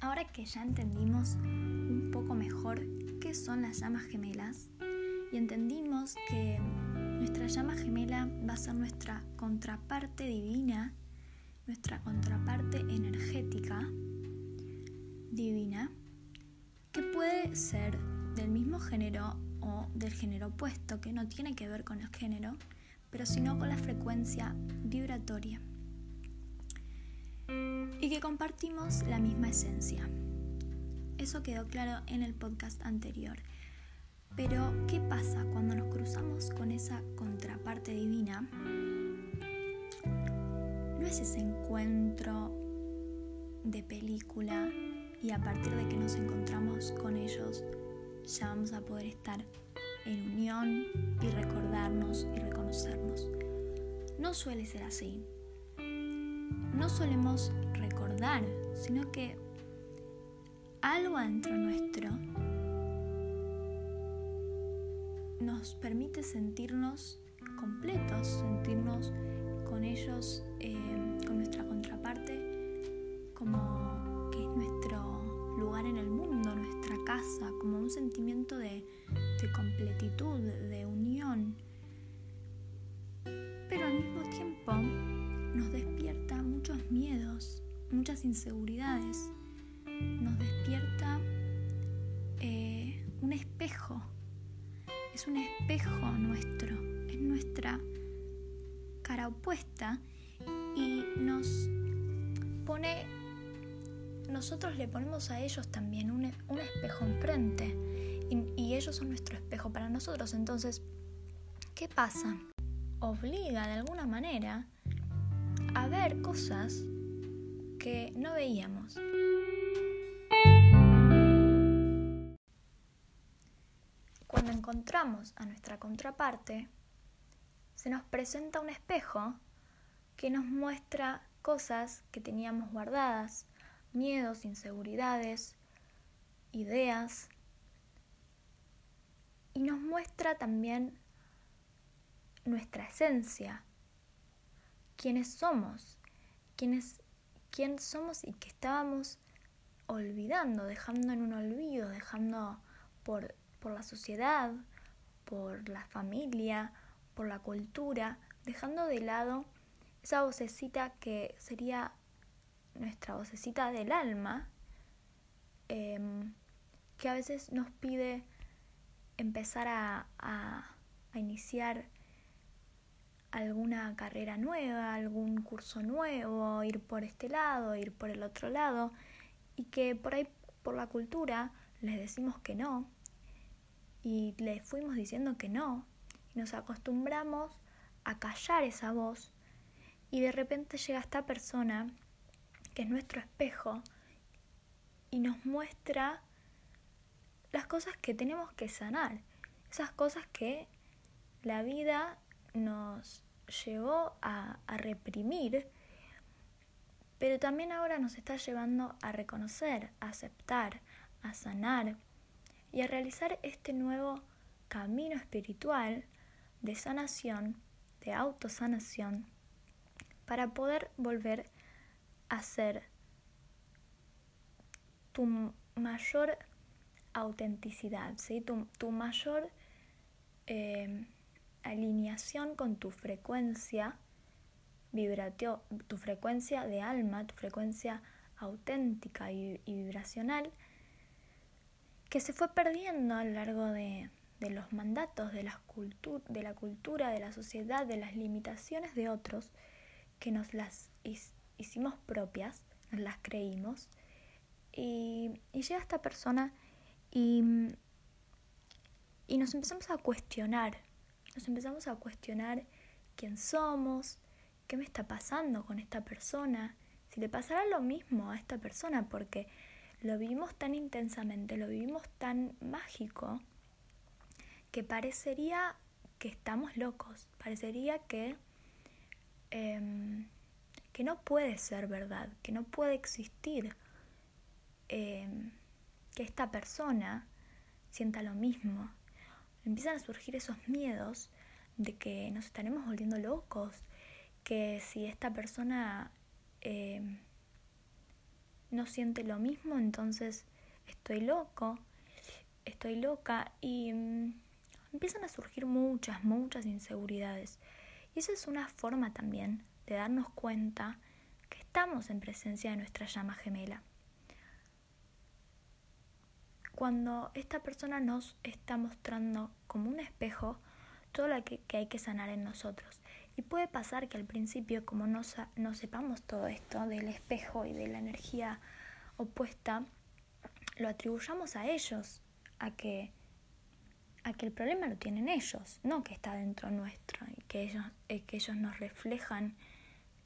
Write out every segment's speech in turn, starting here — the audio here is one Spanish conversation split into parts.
Ahora que ya entendimos un poco mejor qué son las llamas gemelas y entendimos que nuestra llama gemela va a ser nuestra contraparte divina, nuestra contraparte energética divina, que puede ser del mismo género o del género opuesto, que no tiene que ver con el género, pero sino con la frecuencia vibratoria. Y que compartimos la misma esencia. Eso quedó claro en el podcast anterior. Pero, ¿qué pasa cuando nos cruzamos con esa contraparte divina? No es ese encuentro de película y a partir de que nos encontramos con ellos ya vamos a poder estar en unión y recordarnos y reconocernos. No suele ser así. No solemos sino que algo dentro nuestro nos permite sentirnos completos, sentirnos con ellos, eh, nos despierta eh, un espejo es un espejo nuestro, es nuestra cara opuesta y nos pone, nosotros le ponemos a ellos también un, espejo enfrente y ellos son nuestro espejo para nosotros. Entonces, ¿qué pasa? Obliga de alguna manera a ver cosas que no veíamos. Encontramos a nuestra contraparte, se nos presenta un espejo que nos muestra cosas que teníamos guardadas, miedos, inseguridades, ideas, y nos muestra también nuestra esencia, quiénes somos, quiénes, quién somos y que estábamos olvidando, dejando en un olvido, dejando por por la sociedad, por la familia, por la cultura, dejando de lado esa vocecita que sería nuestra vocecita del alma, em, que a veces nos pide empezar a, a, iniciar alguna carrera nueva, algún curso nuevo, ir por este lado, ir por el otro lado, y que por ahí, por la cultura, les decimos que no, y le fuimos diciendo que no. Nos acostumbramos a callar esa voz y de repente llega esta persona que es nuestro espejo y nos muestra las cosas que tenemos que sanar, esas cosas que la vida nos llevó a, a reprimir, pero también ahora nos está llevando a reconocer, a aceptar, a sanar y a realizar este nuevo camino espiritual de sanación, de autosanación, para poder volver a ser tu mayor autenticidad, ¿sí? tu, mayor eh, alineación con tu frecuencia vibratio, tu frecuencia de alma, tu frecuencia auténtica y vibracional que se fue perdiendo a lo largo de, los mandatos, de, la de la cultura, de la sociedad, de las limitaciones de otros, que nos las hicimos propias, nos las creímos. Y, llega esta persona y, y nos empezamos a cuestionar, nos empezamos a cuestionar quién somos, qué me está pasando con esta persona, si le pasará lo mismo a esta persona, porque lo vivimos tan intensamente, lo vivimos tan mágico, que parecería que estamos locos, parecería que, em, que no puede ser verdad, que no puede existir, em, que esta persona sienta lo mismo. Empiezan a surgir esos miedos de que nos estaremos volviendo locos, que si esta persona... Em, no siente lo mismo, entonces estoy loco, estoy loca y mm, empiezan a surgir muchas, muchas inseguridades. Y esa es una forma también de darnos cuenta que estamos en presencia de nuestra llama gemela. Cuando esta persona nos está mostrando como un espejo todo lo que, hay que sanar en nosotros. Y puede pasar que al principio, como no, no sepamos todo esto del espejo y de la energía opuesta, lo atribuyamos a ellos, a que, a que el problema lo tienen ellos, no que está dentro nuestro y que ellos, eh, que ellos nos reflejan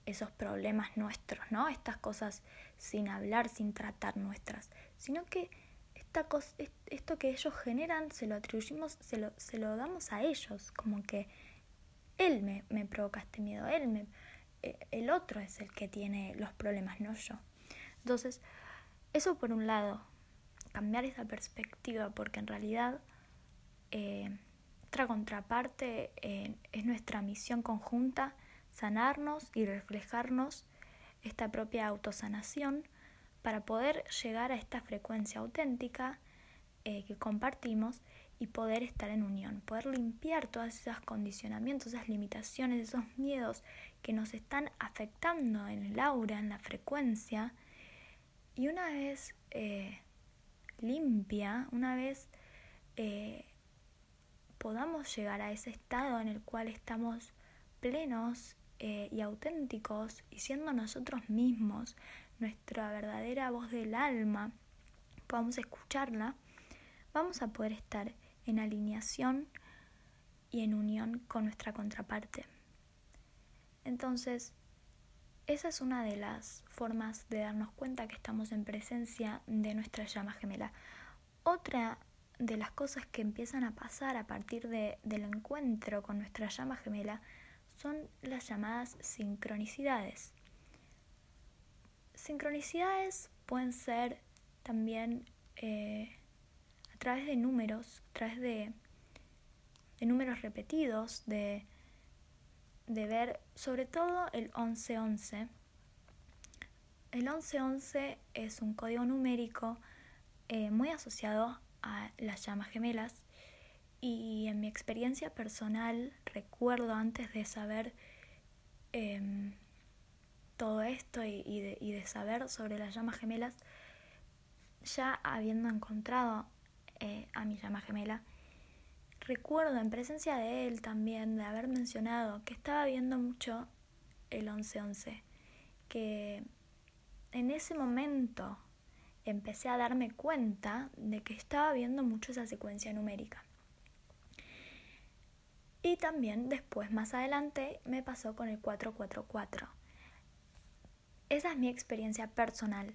esos problemas nuestros, ¿no? Estas cosas sin hablar, sin tratar nuestras, sino que esta cosa, esto que ellos generan se lo atribuimos, se lo, se lo damos a ellos, como que él me, me provoca este miedo, él me, eh, el otro es el que tiene los problemas, no yo. Entonces, eso por un lado, cambiar esa perspectiva, porque en realidad eh, otra contraparte eh, es nuestra misión conjunta, sanarnos y reflejarnos esta propia autosanación para poder llegar a esta frecuencia auténtica que compartimos y poder estar en unión, poder limpiar todos esos condicionamientos, esas limitaciones, esos miedos que nos están afectando en el aura, en la frecuencia. Y una vez limpia, una vez eh, podamos llegar a ese estado en el cual estamos plenos eh, y auténticos y siendo nosotros mismos, nuestra verdadera voz del alma, podamos escucharla, vamos a poder estar en alineación y en unión con nuestra contraparte. Entonces, esa es una de las formas de darnos cuenta que estamos en presencia de nuestra llama gemela. Otra de las cosas que empiezan a pasar a partir de, del encuentro con nuestra llama gemela son las llamadas sincronicidades. Sincronicidades pueden ser también eh, través de números, a través de, de números repetidos, de de ver sobre todo el 1111. El 1111 es un código numérico eh, muy asociado a las llamas gemelas y en mi experiencia personal recuerdo antes de saber em, todo esto y, de, y, de, saber sobre las llamas gemelas, ya habiendo encontrado eh, a mi llama gemela, Recuerdo en presencia de él también de haber mencionado que estaba viendo mucho el 1111, que en ese momento empecé a darme cuenta de que estaba viendo mucho esa secuencia numérica. Y también después, más adelante, me pasó con el 444. Esa es mi experiencia personal.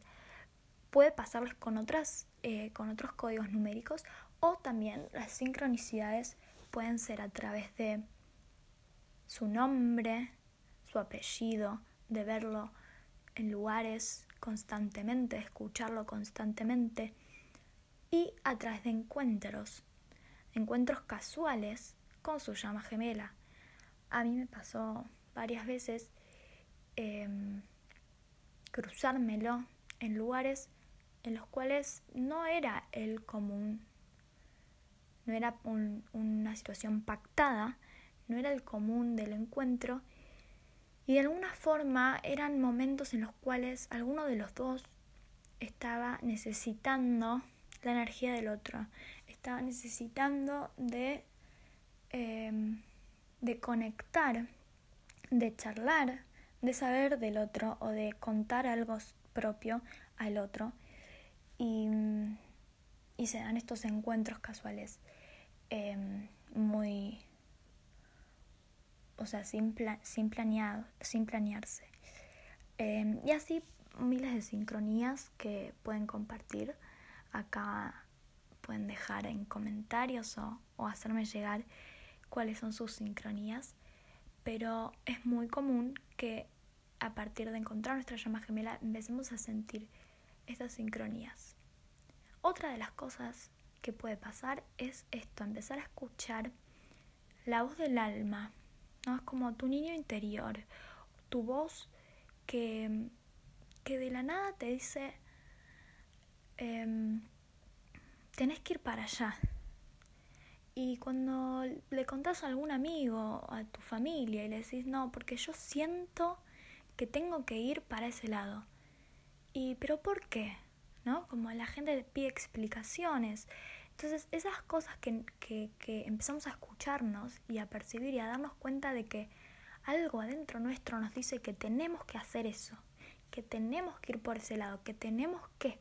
Puede pasarles con, otras, eh, con otros códigos numéricos o también las sincronicidades pueden ser a través de su nombre, su apellido, de verlo en lugares constantemente, escucharlo constantemente y a través de encuentros, encuentros casuales con su llama gemela. A mí me pasó varias veces em, cruzármelo en lugares en los cuales no era el común no era una situación pactada, no era el común del encuentro y de alguna forma eran momentos en los cuales alguno de los dos estaba necesitando la energía del otro, estaba necesitando de, em, de conectar, de charlar, de saber del otro o de contar algo propio al otro y, se dan estos encuentros casuales. Em, muy, o sea, sin, sin, planeado, sin planearse. Em, y así miles de sincronías que pueden compartir. Acá pueden dejar en comentarios o, o hacerme llegar cuáles son sus sincronías. Pero es muy común que a partir de encontrar nuestra llama gemela empecemos a sentir estas sincronías. Otra de las cosas que puede pasar es esto, empezar a escuchar la voz del alma, ¿no? Es como tu niño interior, tu voz que, que de la nada te dice, em, tenés que ir para allá. Y cuando le contás a algún amigo, a tu familia, y le decís, no, porque yo siento que tengo que ir para ese lado. Y, pero ¿por qué? ¿No? Como la gente pide explicaciones. Entonces, esas cosas que, que, que empezamos a escucharnos y a percibir y a darnos cuenta de que algo adentro nuestro nos dice que tenemos que hacer eso, que tenemos que ir por ese lado, que tenemos que,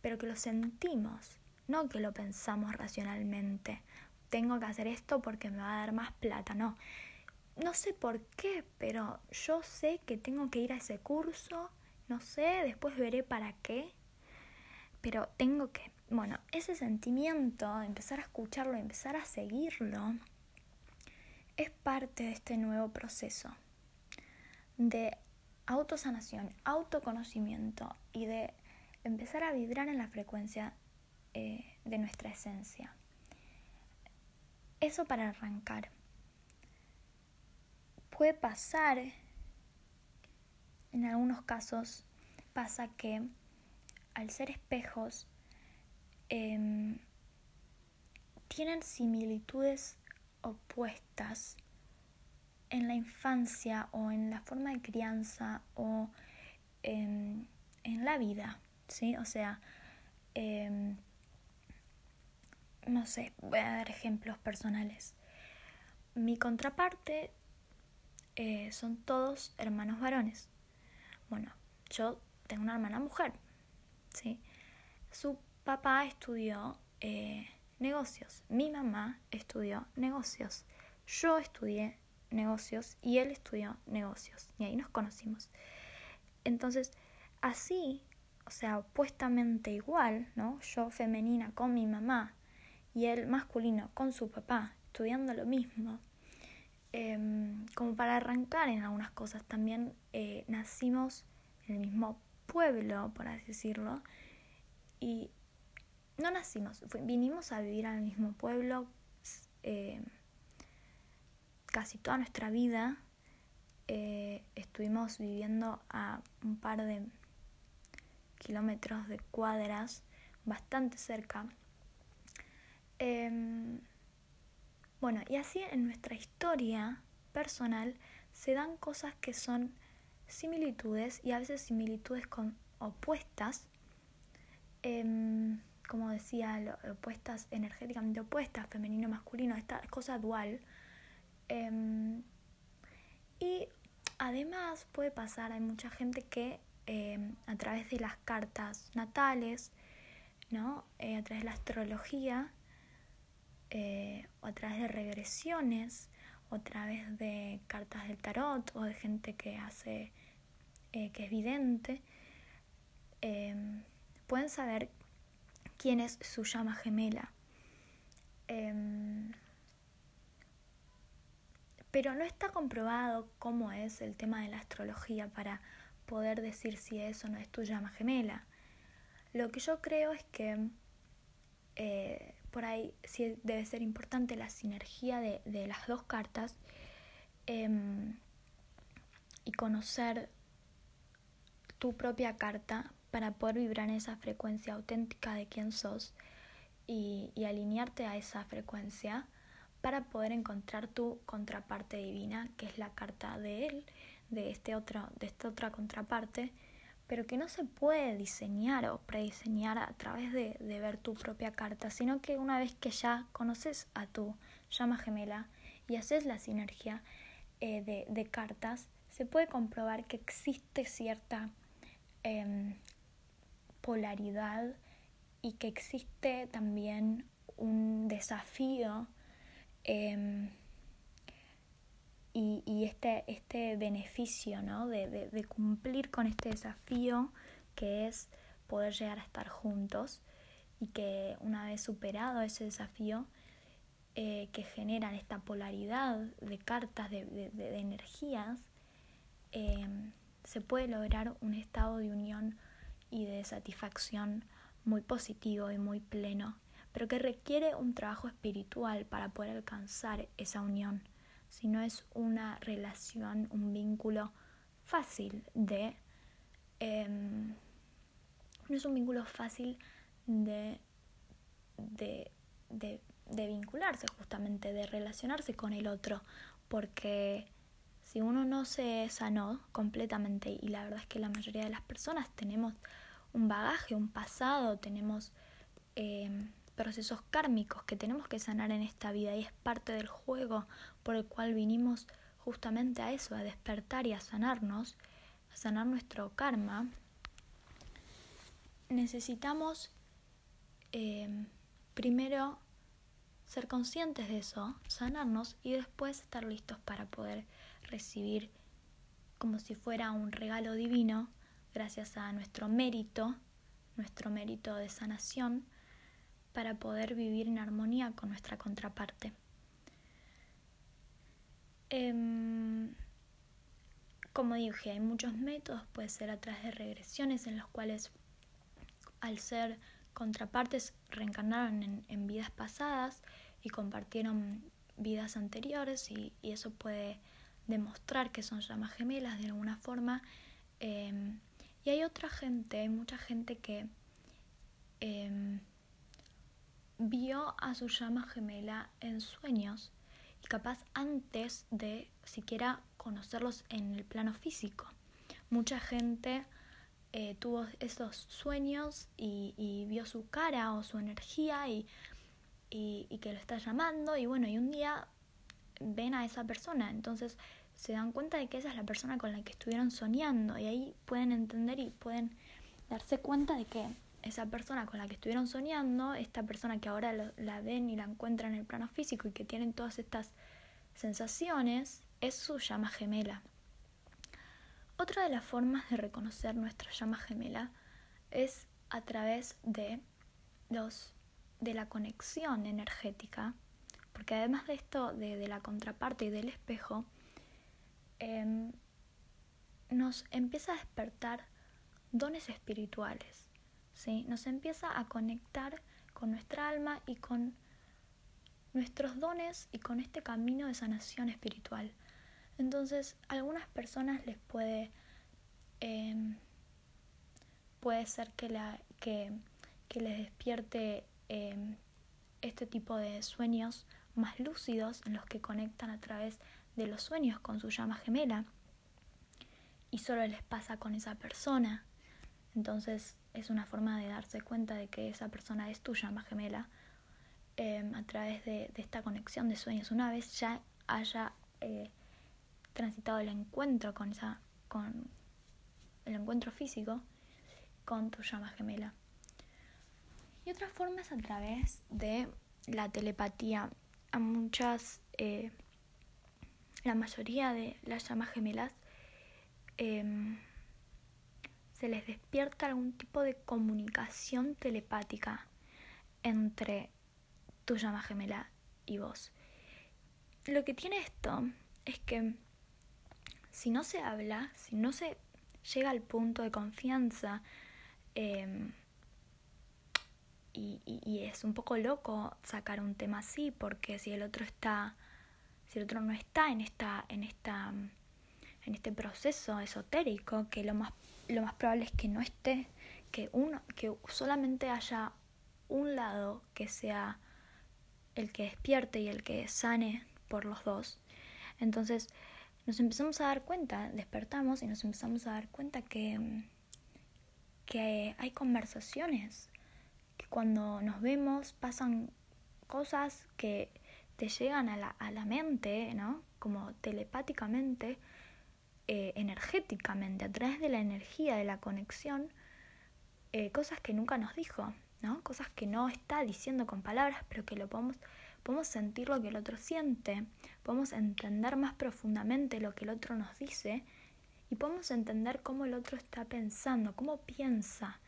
pero que lo sentimos, no que lo pensamos racionalmente, tengo que hacer esto porque me va a dar más plata, no. No sé por qué, pero yo sé que tengo que ir a ese curso, no sé, después veré para qué, pero tengo que, bueno, ese sentimiento, empezar a escucharlo, empezar a seguirlo, es parte de este nuevo proceso de autosanación, autoconocimiento y de empezar a vibrar en la frecuencia eh, de nuestra esencia. Eso para arrancar. Puede pasar, en algunos casos, pasa que al ser espejos, em, tienen similitudes opuestas en la infancia o en la forma de crianza o en, la vida, ¿sí? O sea, em, no sé, voy a dar ejemplos personales. Mi contraparte eh, son todos hermanos varones. Bueno, yo tengo una hermana mujer, ¿sí? Su papá estudió eh, negocios, mi mamá estudió negocios, yo estudié negocios y él estudió negocios y ahí nos conocimos. Entonces, así, o sea, opuestamente igual, ¿no? Yo femenina con mi mamá y el masculino con su papá, estudiando lo mismo. Em, como para arrancar en algunas cosas, también eh, nacimos en el mismo pueblo, por así decirlo, y no nacimos, vinimos a vivir al mismo pueblo eh, casi toda nuestra vida. Eh, estuvimos viviendo a un par de kilómetros de cuadras, bastante cerca. Em, bueno, y así en nuestra historia personal se dan cosas que son similitudes y a veces similitudes con opuestas, em, como decía, opuestas energéticamente opuestas, femenino, masculino, esta cosa dual. Em, y además puede pasar, hay mucha gente que a través de las cartas natales, ¿no? Eh, a través de la astrología, eh, o a través de regresiones, o a través de cartas del tarot, o de gente que hace, eh, que es vidente, em, pueden saber quién es su llama gemela. Em, pero no está comprobado cómo es el tema de la astrología para poder decir si eso no es tu llama gemela. Lo que yo creo es que eh, por ahí sí debe ser importante la sinergia de, las dos cartas em, y conocer tu propia carta para poder vibrar en esa frecuencia auténtica de quién sos y, alinearte a esa frecuencia para poder encontrar tu contraparte divina, que es la carta de él, de, este otro, de esta otra contraparte, pero que no se puede diseñar o prediseñar a través de, ver tu propia carta, sino que una vez que ya conoces a tu llama gemela y haces la sinergia eh, de, cartas, se puede comprobar que existe cierta em, polaridad y que existe también un desafío em, y, este, este beneficio ¿no? de, cumplir con este desafío que es poder llegar a estar juntos y que una vez superado ese desafío eh, que generan esta polaridad de cartas, de, energías, eh, se puede lograr un estado de unión y de satisfacción muy positivo y muy pleno, pero que requiere un trabajo espiritual para poder alcanzar esa unión si no es una relación, un vínculo fácil de em, no es un vínculo fácil de, de, de, de vincularse justamente, de relacionarse con el otro, porque si uno no se sanó completamente, y la verdad es que la mayoría de las personas tenemos un bagaje, un pasado, tenemos eh, procesos kármicos que tenemos que sanar en esta vida y es parte del juego por el cual vinimos justamente a eso, a despertar y a sanarnos, a sanar nuestro karma, necesitamos eh, primero ser conscientes de eso, sanarnos y después estar listos para poder recibir como si fuera un regalo divino, gracias a nuestro mérito, nuestro mérito de sanación, para poder vivir en armonía con nuestra contraparte. Em, como dije, hay muchos métodos, puede ser a través de regresiones en los cuales al ser contrapartes reencarnaron en, vidas pasadas y compartieron vidas anteriores y, eso puede demostrar que son llamas gemelas de alguna forma. Em, y hay otra gente, hay mucha gente que em, vio a su llama gemela en sueños y capaz antes de siquiera conocerlos en el plano físico. Mucha gente eh, tuvo esos sueños y, vio su cara o su energía y, y, que lo está llamando y bueno, y un día ven a esa persona, entonces se dan cuenta de que esa es la persona con la que estuvieron soñando y ahí pueden entender y pueden darse cuenta de que esa persona con la que estuvieron soñando, esta persona que ahora la ven y la encuentran en el plano físico y que tienen todas estas sensaciones, es su llama gemela. Otra de las formas de reconocer nuestra llama gemela es a través de los de la conexión energética, porque además de esto, de, la contraparte y del espejo, em, nos empieza a despertar dones espirituales, ¿sí? nos empieza a conectar con nuestra alma y con nuestros dones y con este camino de sanación espiritual. Entonces, a algunas personas les puede, em, puede ser que, la, que, que les despierte em, este tipo de sueños más lúcidos en los que conectan a través de los sueños con su llama gemela y solo les pasa con esa persona. Entonces es una forma de darse cuenta de que esa persona es tu llama gemela em, a través de, esta conexión de sueños. Una vez ya haya eh, transitado el encuentro con esa, con el encuentro físico con tu llama gemela. Y otra forma es a través de la telepatía. A muchas, eh, la mayoría de las llamas gemelas em, se les despierta algún tipo de comunicación telepática entre tu llama gemela y vos. Lo que tiene esto es que si no se habla, si no se llega al punto de confianza, em, y, es un poco loco sacar un tema así, porque si el otro está, si el otro no está en esta, en esta, en este proceso esotérico, que lo más, lo más probable es que no esté, que uno, que solamente haya un lado que sea el que despierte y el que sane por los dos. Entonces, nos empezamos a dar cuenta, despertamos y nos empezamos a dar cuenta que, que hay conversaciones, que cuando nos vemos pasan cosas que te llegan a la, a la mente, ¿no? Como telepáticamente, eh, energéticamente, a través de la energía, de la conexión, eh, cosas que nunca nos dijo, ¿no? Cosas que no está diciendo con palabras, pero que lo podemos podemos sentir lo que el otro siente, podemos entender más profundamente lo que el otro nos dice y podemos entender cómo el otro está pensando, cómo piensa,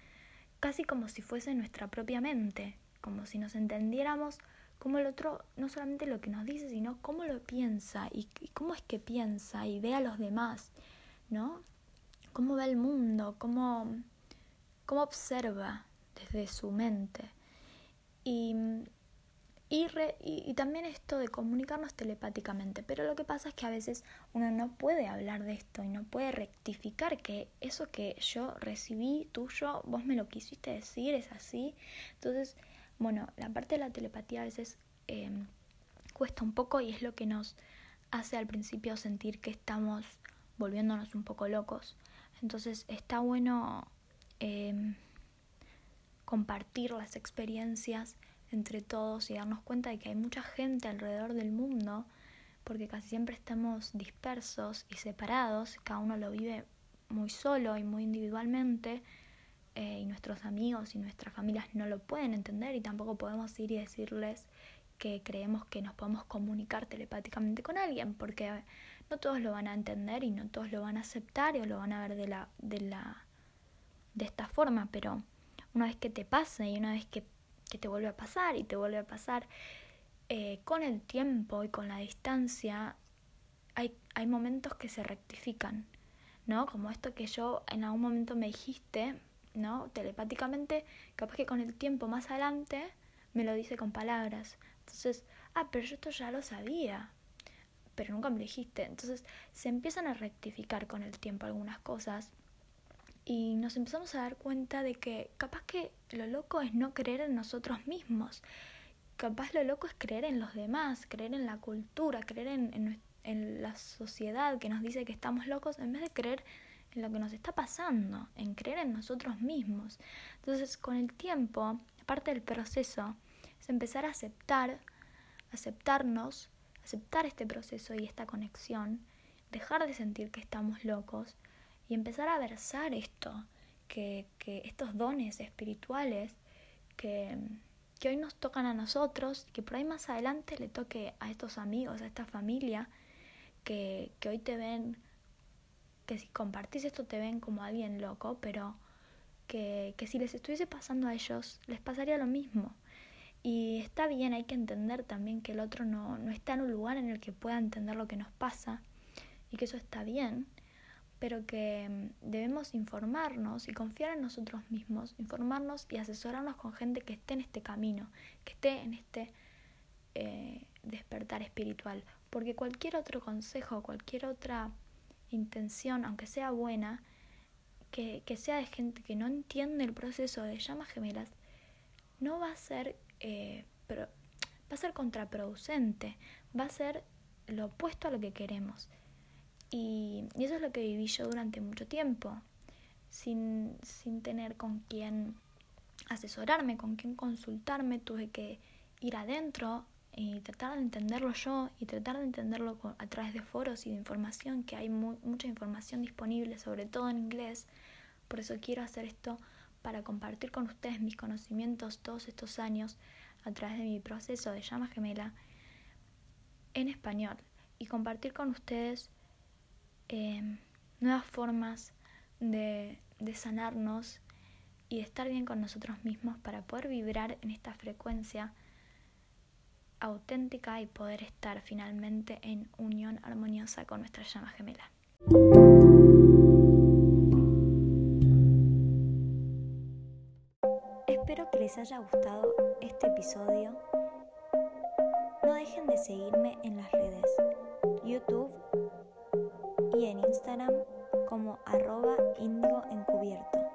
casi como si fuese nuestra propia mente, como si nos entendiéramos cómo el otro no solamente lo que nos dice, sino cómo lo piensa y, cómo es que piensa y ve a los demás, ¿no? Cómo ve el mundo, cómo, cómo observa desde su mente. Y Y, y, también esto de comunicarnos telepáticamente. Pero lo que pasa es que a veces uno no puede hablar de esto y no puede rectificar que eso que yo recibí tuyo, vos me lo quisiste decir, es así. Entonces, bueno, la parte de la telepatía a veces em, cuesta un poco y es lo que nos hace al principio sentir que estamos volviéndonos un poco locos. Entonces está bueno em, compartir las experiencias entre todos y darnos cuenta de que hay mucha gente alrededor del mundo, porque casi siempre estamos dispersos y separados, cada uno lo vive muy solo y muy individualmente, eh, y nuestros amigos y nuestras familias no lo pueden entender y tampoco podemos ir y decirles que creemos que nos podemos comunicar telepáticamente con alguien, porque no todos lo van a entender y no todos lo van a aceptar o lo van a ver de la, de la de esta forma, pero una vez que te pase y una vez que que te vuelve a pasar y te vuelve a pasar. Eh, con el tiempo y con la distancia hay, hay momentos que se rectifican, ¿no? Como esto que yo en algún momento me dijiste, ¿no? Telepáticamente, capaz que con el tiempo más adelante me lo dice con palabras. Entonces, ah, pero yo esto ya lo sabía, pero nunca me dijiste. Entonces, se empiezan a rectificar con el tiempo algunas cosas y nos empezamos a dar cuenta de que capaz que lo loco es no creer en nosotros mismos, capaz lo loco es creer en los demás, creer en la cultura, creer en, en, la sociedad que nos dice que estamos locos, en vez de creer lo que nos está pasando, en creer en nosotros mismos. Entonces, con el tiempo, parte del proceso es empezar a aceptar, aceptarnos, aceptar este proceso y esta conexión, dejar de sentir que estamos locos y empezar a versar esto, que, que estos dones espirituales que, que, hoy nos tocan a nosotros, que por ahí más adelante le toque a estos amigos, a esta familia, que, que hoy te ven, que si compartís esto te ven como alguien loco, pero que, que si les estuviese pasando a ellos, les pasaría lo mismo. Y está bien, hay que entender también que el otro no, no está en un lugar en el que pueda entender lo que nos pasa y que eso está bien pero que mm, debemos informarnos y confiar en nosotros mismos, informarnos y asesorarnos con gente que esté en este camino, que esté en este eh, despertar espiritual, porque cualquier otro consejo, cualquier otra intención, aunque sea buena, que, que sea de gente que no entiende el proceso de llamas gemelas, no va a ser, eh, va a ser contraproducente, va a ser lo opuesto a lo que queremos. Y, eso es lo que viví yo durante mucho tiempo, sin, sin tener con quién asesorarme, con quién consultarme, tuve que ir adentro y tratar de entenderlo yo y tratar de entenderlo a través de foros y de información, que hay mucha información disponible, sobre todo en inglés. Por eso quiero hacer esto para compartir con ustedes mis conocimientos todos estos años a través de mi proceso de llama gemela en español y compartir con ustedes Em, nuevas formas de, de sanarnos y de estar bien con nosotros mismos para poder vibrar en esta frecuencia auténtica y poder estar finalmente en unión armoniosa con nuestra llama gemela. Espero que les haya gustado este episodio. No dejen de seguirme en las redes YouTube, y en Instagram como arroba índigo encubierto.